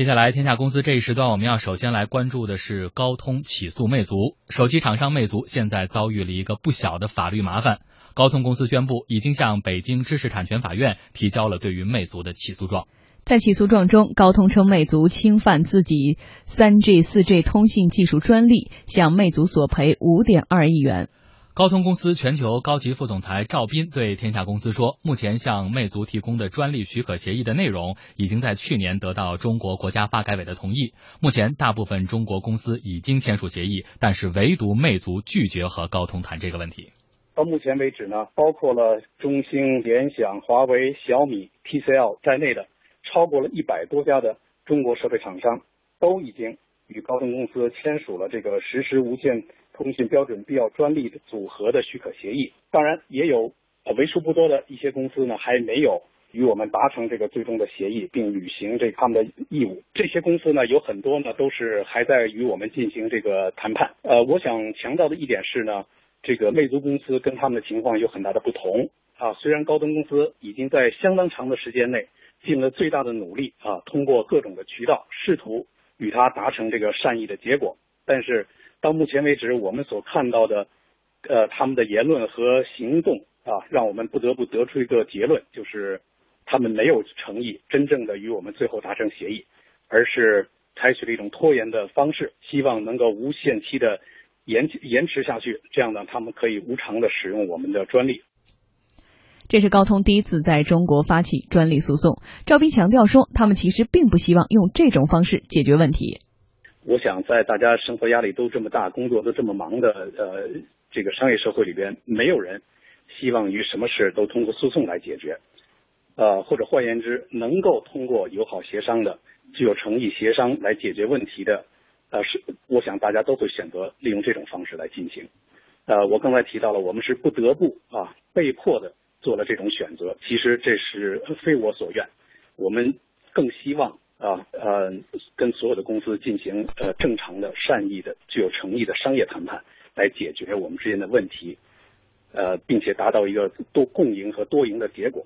接下来，天下公司这一时段，我们要首先来关注的是高通起诉魅族。手机厂商魅族现在遭遇了一个不小的法律麻烦。高通公司宣布，已经向北京知识产权法院提交了对于魅族的起诉状。在起诉状中，高通称魅族侵犯自己三 G、四 G 通信技术专利，向魅族索赔五点二亿元。高通公司全球高级副总裁赵斌对天下公司说：“目前向魅族提供的专利许可协议的内容，已经在去年得到中国国家发改委的同意。目前，大部分中国公司已经签署协议，但是唯独魅族拒绝和高通谈这个问题。到目前为止呢，包括了中兴、联想、华为、小米、TCL 在内的超过了一百多家的中国设备厂商，都已经与高通公司签署了这个实时无线。”通信标准必要专利的组合的许可协议，当然也有呃为数不多的一些公司呢还没有与我们达成这个最终的协议，并履行这他们的义务。这些公司呢有很多呢都是还在与我们进行这个谈判。呃，我想强调的一点是呢，这个魅族公司跟他们的情况有很大的不同啊。虽然高通公司已经在相当长的时间内尽了最大的努力啊，通过各种的渠道试图与他达成这个善意的结果，但是。到目前为止，我们所看到的，呃，他们的言论和行动啊，让我们不得不得出一个结论，就是他们没有诚意，真正的与我们最后达成协议，而是采取了一种拖延的方式，希望能够无限期的延延迟下去，这样呢，他们可以无偿的使用我们的专利。这是高通第一次在中国发起专利诉讼。赵斌强调说，他们其实并不希望用这种方式解决问题。我想，在大家生活压力都这么大、工作都这么忙的呃这个商业社会里边，没有人希望于什么事都通过诉讼来解决，呃，或者换言之，能够通过友好协商的、具有诚意协商来解决问题的，呃，是我想大家都会选择利用这种方式来进行。呃，我刚才提到了，我们是不得不啊，被迫的做了这种选择。其实这是非我所愿，我们更希望。啊呃，跟所有的公司进行呃正常的、善意的、具有诚意的商业谈判，来解决我们之间的问题，呃，并且达到一个多共赢和多赢的结果。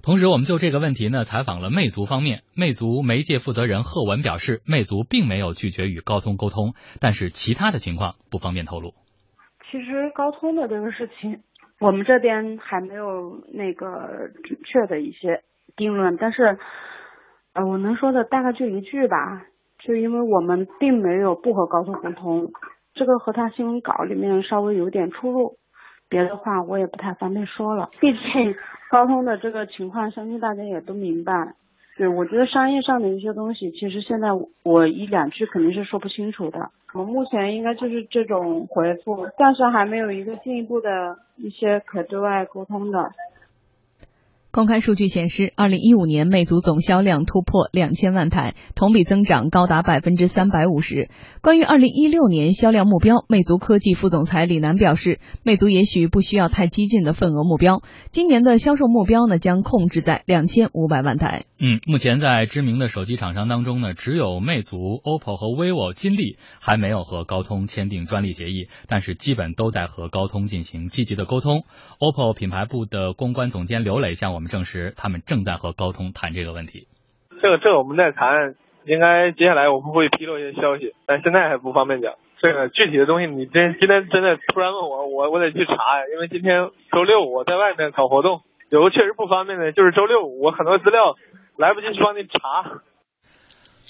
同时，我们就这个问题呢，采访了魅族方面。魅族媒介负责人贺文表示，魅族并没有拒绝与高通沟通，但是其他的情况不方便透露。其实高通的这个事情，我们这边还没有那个准确的一些定论，但是。呃，我能说的大概就一句吧，就因为我们并没有不和高通沟通，这个和他新闻稿里面稍微有点出入，别的话我也不太方便说了。毕竟高通的这个情况，相信大家也都明白。对，我觉得商业上的一些东西，其实现在我一两句肯定是说不清楚的。我目前应该就是这种回复，暂时还没有一个进一步的一些可对外沟通的。公开数据显示，二零一五年魅族总销量突破两千万台，同比增长高达百分之三百五十。关于二零一六年销量目标，魅族科技副总裁李楠表示，魅族也许不需要太激进的份额目标，今年的销售目标呢将控制在两千五百万台。嗯，目前在知名的手机厂商当中呢，只有魅族、OPPO 和 vivo、金立还没有和高通签订专利协议，但是基本都在和高通进行积极的沟通。OPPO 品牌部的公关总监刘磊向我。我们证实，他们正在和高通谈这个问题。这个，这个我们在谈，应该接下来我们会披露一些消息，但现在还不方便讲。这个具体的东西，你真今天真的突然问我，我我得去查呀。因为今天周六我在外面搞活动，有个确实不方便的，就是周六我很多资料来不及去帮你查。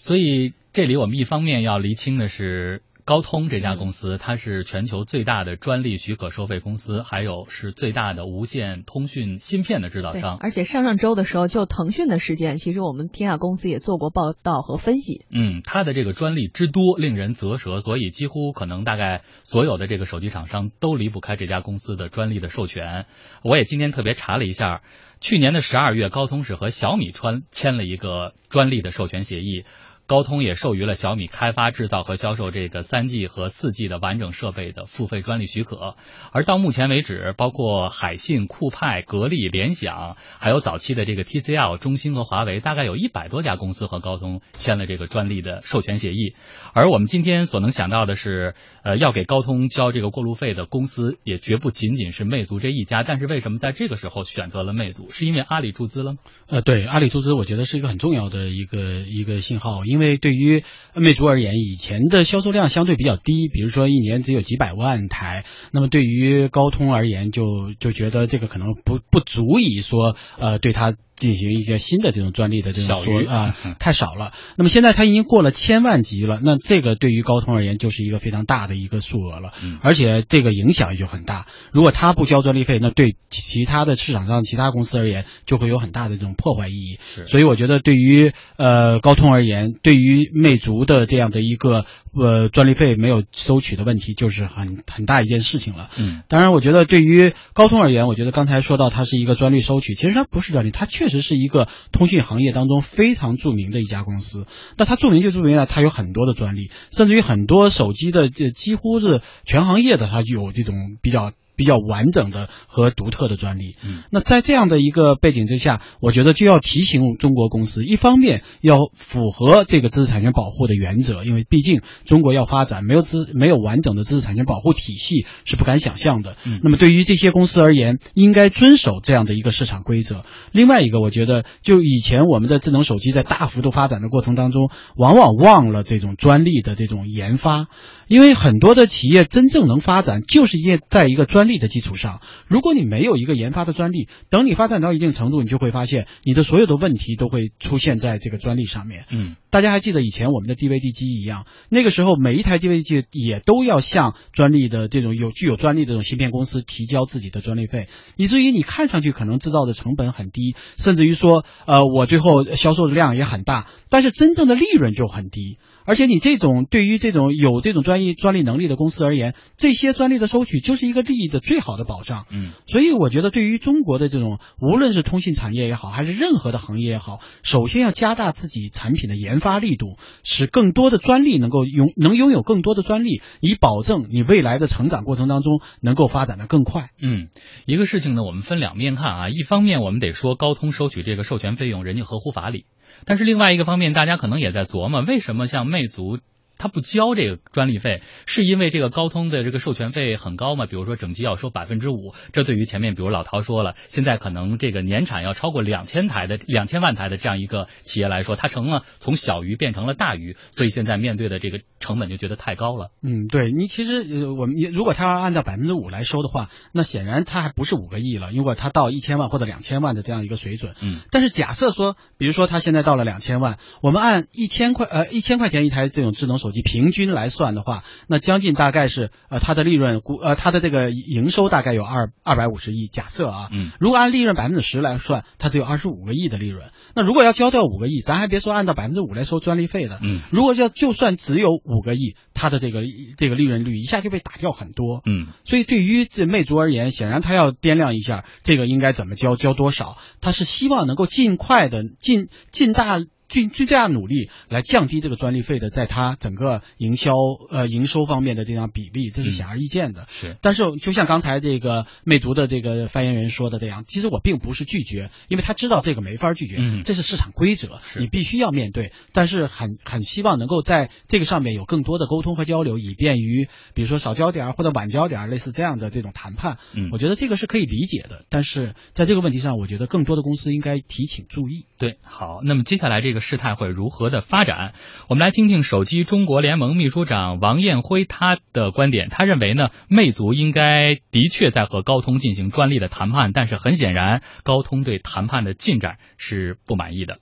所以这里我们一方面要厘清的是。高通这家公司，它是全球最大的专利许可收费公司，还有是最大的无线通讯芯片的制造商。而且上上周的时候，就腾讯的事件，其实我们天下公司也做过报道和分析。嗯，它的这个专利之多，令人啧舌，所以几乎可能大概所有的这个手机厂商都离不开这家公司的专利的授权。我也今天特别查了一下，去年的十二月，高通是和小米川签了一个专利的授权协议。高通也授予了小米开发、制造和销售这个三 G 和四 G 的完整设备的付费专利许可。而到目前为止，包括海信、酷派、格力、联想，还有早期的这个 TCL、中兴和华为，大概有一百多家公司和高通签了这个专利的授权协议。而我们今天所能想到的是，呃，要给高通交这个过路费的公司也绝不仅仅是魅族这一家。但是为什么在这个时候选择了魅族？是因为阿里注资了？呃，对，阿里注资，我觉得是一个很重要的一个一个信号，因为因为对于魅族而言，以前的销售量相对比较低，比如说一年只有几百万台，那么对于高通而言，就就觉得这个可能不不足以说呃对它进行一个新的这种专利的这种说啊 太少了。那么现在它已经过了千万级了，那这个对于高通而言就是一个非常大的一个数额了，而且这个影响也就很大。如果它不交专利费，那对其他的市场上其他公司而言就会有很大的这种破坏意义。所以我觉得对于呃高通而言，对于魅族的这样的一个呃专利费没有收取的问题，就是很很大一件事情了。嗯，当然我觉得对于高通而言，我觉得刚才说到它是一个专利收取，其实它不是专利，它确实其实是一个通讯行业当中非常著名的一家公司。那它著名就著名了，它有很多的专利，甚至于很多手机的这几乎是全行业的，它就有这种比较。比较完整的和独特的专利。嗯，那在这样的一个背景之下，我觉得就要提醒中国公司，一方面要符合这个知识产权保护的原则，因为毕竟中国要发展，没有知没有完整的知识产权保护体系是不敢想象的。嗯，那么对于这些公司而言，应该遵守这样的一个市场规则。另外一个，我觉得就以前我们的智能手机在大幅度发展的过程当中，往往忘了这种专利的这种研发，因为很多的企业真正能发展，就是因为在一个专利的基础上，如果你没有一个研发的专利，等你发展到一定程度，你就会发现你的所有的问题都会出现在这个专利上面。嗯，大家还记得以前我们的 DVD 机一样，那个时候每一台 DVD 机也都要向专利的这种有具有专利的这种芯片公司提交自己的专利费，以至于你看上去可能制造的成本很低，甚至于说，呃，我最后销售的量也很大，但是真正的利润就很低。而且你这种对于这种有这种专利专利能力的公司而言，这些专利的收取就是一个利益的最好的保障。嗯，所以我觉得对于中国的这种无论是通信产业也好，还是任何的行业也好，首先要加大自己产品的研发力度，使更多的专利能够拥能拥有更多的专利，以保证你未来的成长过程当中能够发展的更快。嗯，一个事情呢，我们分两面看啊，一方面我们得说高通收取这个授权费用，人家合乎法理。但是另外一个方面，大家可能也在琢磨，为什么像魅族？他不交这个专利费，是因为这个高通的这个授权费很高嘛？比如说整机要收百分之五，这对于前面比如老陶说了，现在可能这个年产要超过两千台的两千万台的这样一个企业来说，它成了从小鱼变成了大鱼，所以现在面对的这个成本就觉得太高了。嗯，对你其实呃，我们如果他要按照百分之五来收的话，那显然他还不是五个亿了。如果他到一千万或者两千万的这样一个水准，嗯，但是假设说，比如说他现在到了两千万，我们按一千块呃一千块钱一台这种智能手机平均来算的话，那将近大概是呃它的利润估呃它的这个营收大概有二二百五十亿。假设啊，嗯，如果按利润百分之十来算，它只有二十五个亿的利润。那如果要交掉五个亿，咱还别说按照百分之五来收专利费的，嗯，如果要就算只有五个亿，它的这个这个利润率一下就被打掉很多。嗯，所以对于这魅族而言，显然它要掂量一下这个应该怎么交，交多少。它是希望能够尽快的尽尽大。尽尽最大努力来降低这个专利费的，在它整个营销呃营收方面的这样比例，这是显而易见的。是，但是就像刚才这个魅族的这个发言人说的这样，其实我并不是拒绝，因为他知道这个没法拒绝，嗯这是市场规则，你必须要面对。但是很很希望能够在这个上面有更多的沟通和交流，以便于比如说少交点儿或者晚交点儿，类似这样的这种谈判。嗯我觉得这个是可以理解的。但是在这个问题上，我觉得更多的公司应该提请注意。对，好，那么接下来这个事态会如何的发展？我们来听听手机中国联盟秘书长王艳辉他的观点。他认为呢，魅族应该的确在和高通进行专利的谈判，但是很显然，高通对谈判的进展是不满意的。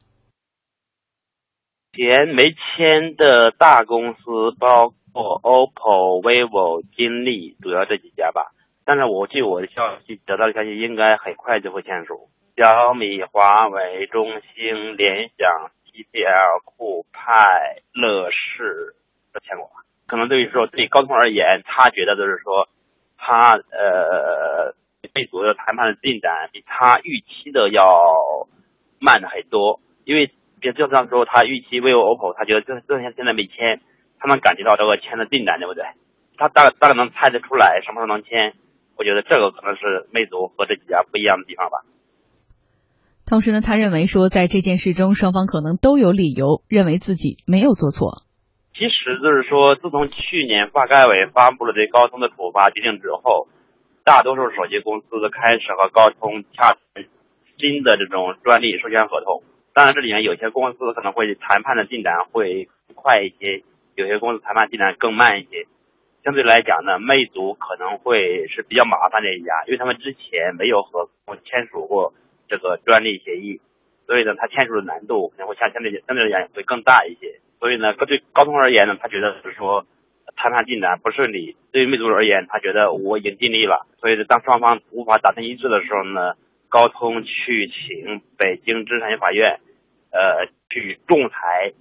前没签的大公司包括 OPPO、vivo、金立，主要这几家吧。但是我据我的消息得到的消息，应该很快就会签署。小米、华为、中兴、联想、TCL、酷派、乐视都签过。可能对于说对高通而言，他觉得就是说，他呃魅族的谈判的进展比他预期的要慢很多，因为别就像说他预期 vivo、OPPO，他觉得这这些现在没签，他能感觉到这个签的进展，对不对？他大概大概能猜得出来什么时候能签。我觉得这个可能是魅族和这几家不一样的地方吧。同时呢，他认为说，在这件事中，双方可能都有理由认为自己没有做错。其实就是说，自从去年发改委发布了对高通的处罚决定之后，大多数手机公司都开始和高通洽谈新的这种专利授权合同。当然，这里面有些公司可能会谈判的进展会快一些，有些公司谈判进展更慢一些。相对来讲呢，魅族可能会是比较麻烦的一家，因为他们之前没有和签署过这个专利协议，所以呢，他签署的难度可能会相相对相对来讲会更大一些。所以呢，对高通而言呢，他觉得是说谈判进展不顺利；对于魅族而言，他觉得我已经尽力了。所以，当双方无法达成一致的时候呢，高通去请北京知识产权法院。呃，去仲裁，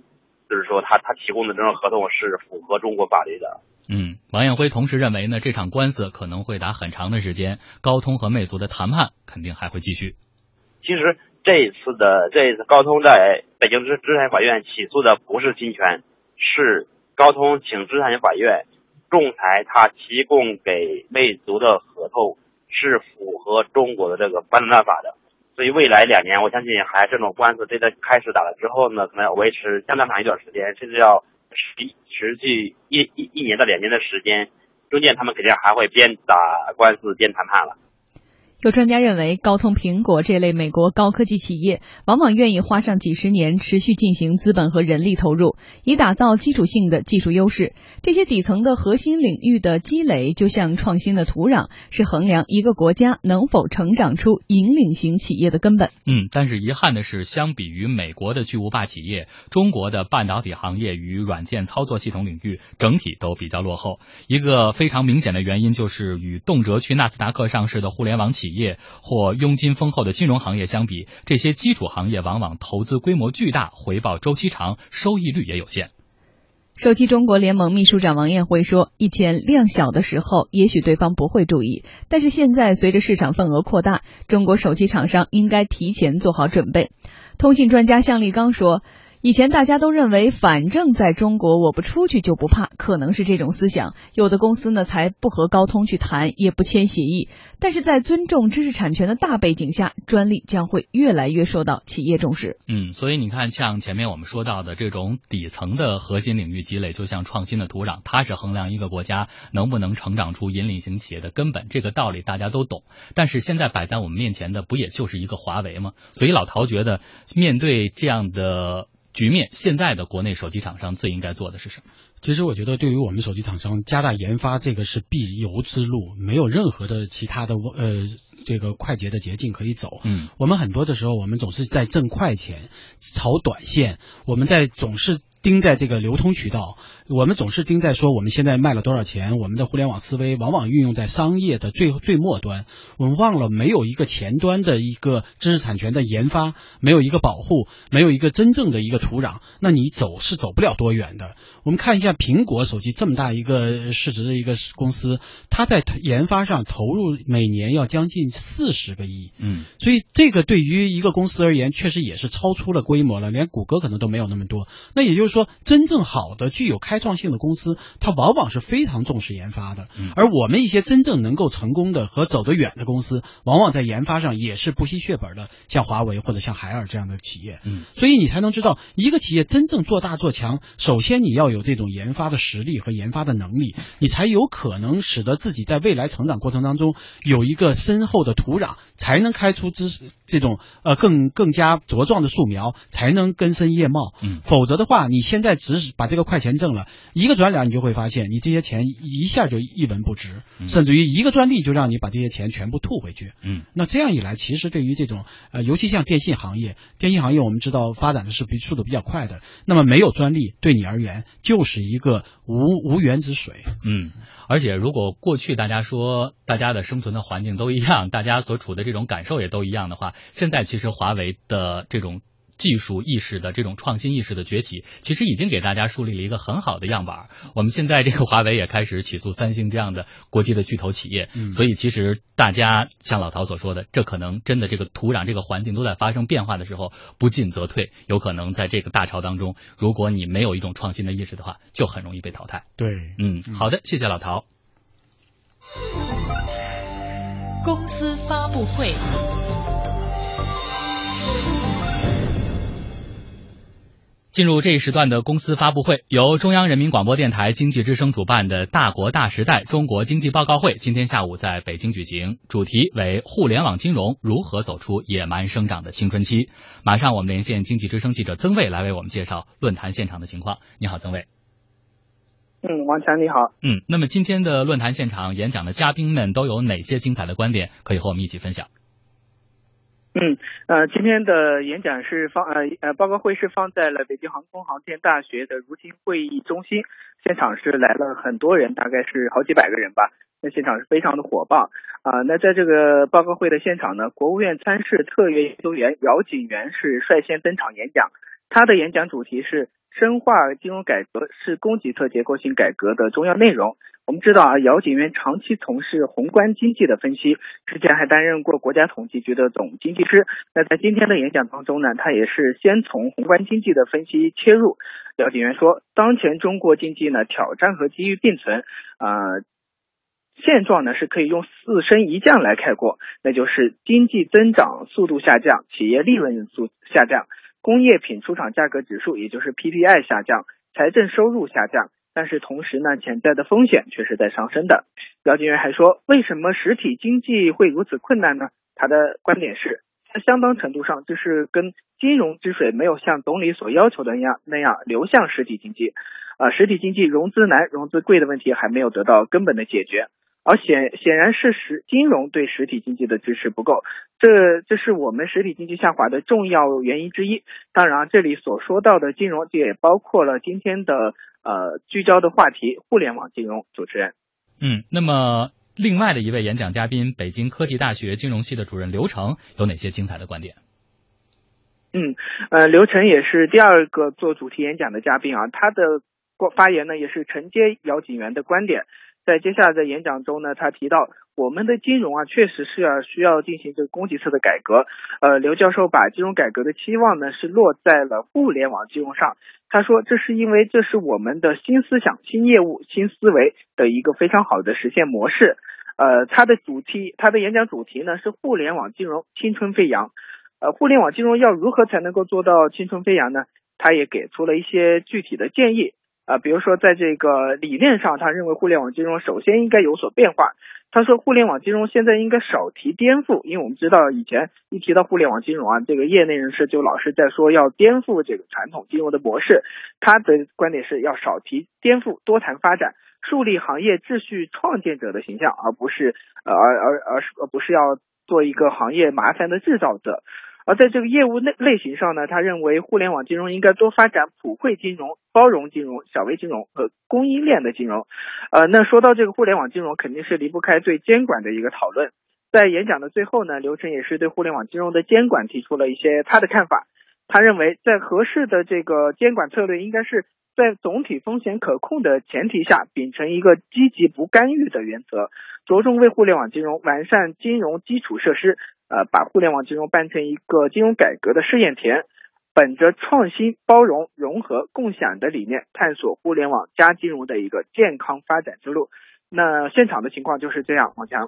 就是说他他提供的这种合同是符合中国法律的。嗯，王艳辉同时认为呢，这场官司可能会打很长的时间，高通和魅族的谈判肯定还会继续。其实这一次的这一次高通在北京知知识产权法院起诉的不是侵权，是高通请知识产权法院仲裁他提供给魅族的合同是符合中国的这个反垄断法的。所以未来两年，我相信还这种官司真的开始打了之后呢，可能要维持相当长一段时间，甚至要持持续一一一年到两年的时间，中间他们肯定还会边打官司边谈判了。有专家认为，高通、苹果这类美国高科技企业往往愿意花上几十年，持续进行资本和人力投入，以打造基础性的技术优势。这些底层的核心领域的积累，就像创新的土壤，是衡量一个国家能否成长出引领型企业的根本。嗯，但是遗憾的是，相比于美国的巨无霸企业，中国的半导体行业与软件操作系统领域整体都比较落后。一个非常明显的原因，就是与动辄去纳斯达克上市的互联网企企业或佣金丰厚的金融行业相比，这些基础行业往往投资规模巨大，回报周期长，收益率也有限。手机中国联盟秘书长王艳辉说：“以前量小的时候，也许对方不会注意，但是现在随着市场份额扩大，中国手机厂商应该提前做好准备。”通信专家向立刚说。以前大家都认为，反正在中国我不出去就不怕，可能是这种思想。有的公司呢，才不和高通去谈，也不签协议。但是在尊重知识产权的大背景下，专利将会越来越受到企业重视。嗯，所以你看，像前面我们说到的这种底层的核心领域积累，就像创新的土壤，它是衡量一个国家能不能成长出引领型企业的根本。这个道理大家都懂。但是现在摆在我们面前的，不也就是一个华为吗？所以老陶觉得，面对这样的。局面，现在的国内手机厂商最应该做的是什么？其实我觉得，对于我们手机厂商，加大研发这个是必由之路，没有任何的其他的呃这个快捷的捷径可以走。嗯，我们很多的时候，我们总是在挣快钱、炒短线，我们在总是盯在这个流通渠道。我们总是盯在说我们现在卖了多少钱，我们的互联网思维往往运用在商业的最最末端，我们忘了没有一个前端的一个知识产权的研发，没有一个保护，没有一个真正的一个土壤，那你走是走不了多远的。我们看一下苹果手机这么大一个市值的一个公司，它在研发上投入每年要将近四十个亿，嗯，所以这个对于一个公司而言，确实也是超出了规模了，连谷歌可能都没有那么多。那也就是说，真正好的具有开开创性的公司，它往往是非常重视研发的，而我们一些真正能够成功的和走得远的公司，往往在研发上也是不惜血本的，像华为或者像海尔这样的企业。嗯，所以你才能知道，一个企业真正做大做强，首先你要有这种研发的实力和研发的能力，你才有可能使得自己在未来成长过程当中有一个深厚的土壤，才能开出知识这种呃更更加茁壮的树苗，才能根深叶茂。嗯，否则的话，你现在只是把这个快钱挣了。一个转脸，你就会发现，你这些钱一下就一文不值，甚至于一个专利就让你把这些钱全部吐回去。嗯，那这样一来，其实对于这种呃，尤其像电信行业，电信行业我们知道发展的是比速度比较快的，那么没有专利对你而言就是一个无无源之水。嗯，而且如果过去大家说大家的生存的环境都一样，大家所处的这种感受也都一样的话，现在其实华为的这种。技术意识的这种创新意识的崛起，其实已经给大家树立了一个很好的样板。我们现在这个华为也开始起诉三星这样的国际的巨头企业，所以其实大家像老陶所说的，这可能真的这个土壤、这个环境都在发生变化的时候，不进则退，有可能在这个大潮当中，如果你没有一种创新的意识的话，就很容易被淘汰。对，嗯，好的，谢谢老陶。公司发布会。进入这一时段的公司发布会，由中央人民广播电台经济之声主办的“大国大时代”中国经济报告会今天下午在北京举行，主题为“互联网金融如何走出野蛮生长的青春期”。马上我们连线经济之声记者曾卫来为我们介绍论坛现场的情况。你好，曾卫。嗯，王强你好。嗯，那么今天的论坛现场演讲的嘉宾们都有哪些精彩的观点可以和我们一起分享？嗯，呃，今天的演讲是放呃呃报告会是放在了北京航空航天大学的如新会议中心，现场是来了很多人，大概是好几百个人吧，那现场是非常的火爆啊。那在这个报告会的现场呢，国务院参事特约研究员姚景元是率先登场演讲，他的演讲主题是。深化金融改革是供给侧结构性改革的重要内容。我们知道啊，姚景元长期从事宏观经济的分析，之前还担任过国家统计局的总经济师。那在今天的演讲当中呢，他也是先从宏观经济的分析切入。姚景元说，当前中国经济呢，挑战和机遇并存，啊，现状呢是可以用四升一降来概括，那就是经济增长速度下降，企业利润速下降。工业品出厂价格指数，也就是 PPI 下降，财政收入下降，但是同时呢，潜在的风险却是在上升的。姚景元还说，为什么实体经济会如此困难呢？他的观点是，在相当程度上，就是跟金融之水没有像总理所要求的那样那样流向实体经济，啊，实体经济融资难、融资贵的问题还没有得到根本的解决。而显显然是实金融对实体经济的支持不够，这这是我们实体经济下滑的重要原因之一。当然，这里所说到的金融，这也包括了今天的呃聚焦的话题——互联网金融。主持人，嗯，那么另外的一位演讲嘉宾，北京科技大学金融系的主任刘成有哪些精彩的观点？嗯，呃，刘成也是第二个做主题演讲的嘉宾啊，他的发言呢也是承接姚景元的观点。在接下来的演讲中呢，他提到我们的金融啊，确实是要需要进行这个供给侧的改革。呃，刘教授把金融改革的期望呢是落在了互联网金融上。他说，这是因为这是我们的新思想、新业务、新思维的一个非常好的实现模式。呃，他的主题，他的演讲主题呢是互联网金融青春飞扬。呃，互联网金融要如何才能够做到青春飞扬呢？他也给出了一些具体的建议。啊，比如说在这个理念上，他认为互联网金融首先应该有所变化。他说，互联网金融现在应该少提颠覆，因为我们知道以前一提到互联网金融啊，这个业内人士就老是在说要颠覆这个传统金融的模式。他的观点是要少提颠覆，多谈发展，树立行业秩序创建者的形象，而不是呃而而而是而不是要做一个行业麻烦的制造者。而在这个业务类类型上呢，他认为互联网金融应该多发展普惠金融、包容金融、小微金融和供应链的金融。呃，那说到这个互联网金融，肯定是离不开对监管的一个讨论。在演讲的最后呢，刘晨也是对互联网金融的监管提出了一些他的看法。他认为，在合适的这个监管策略，应该是在总体风险可控的前提下，秉承一个积极不干预的原则，着重为互联网金融完善金融基础设施。呃，把互联网金融办成一个金融改革的试验田，本着创新、包容、融合、共享的理念，探索互联网加金融的一个健康发展之路。那现场的情况就是这样，王强。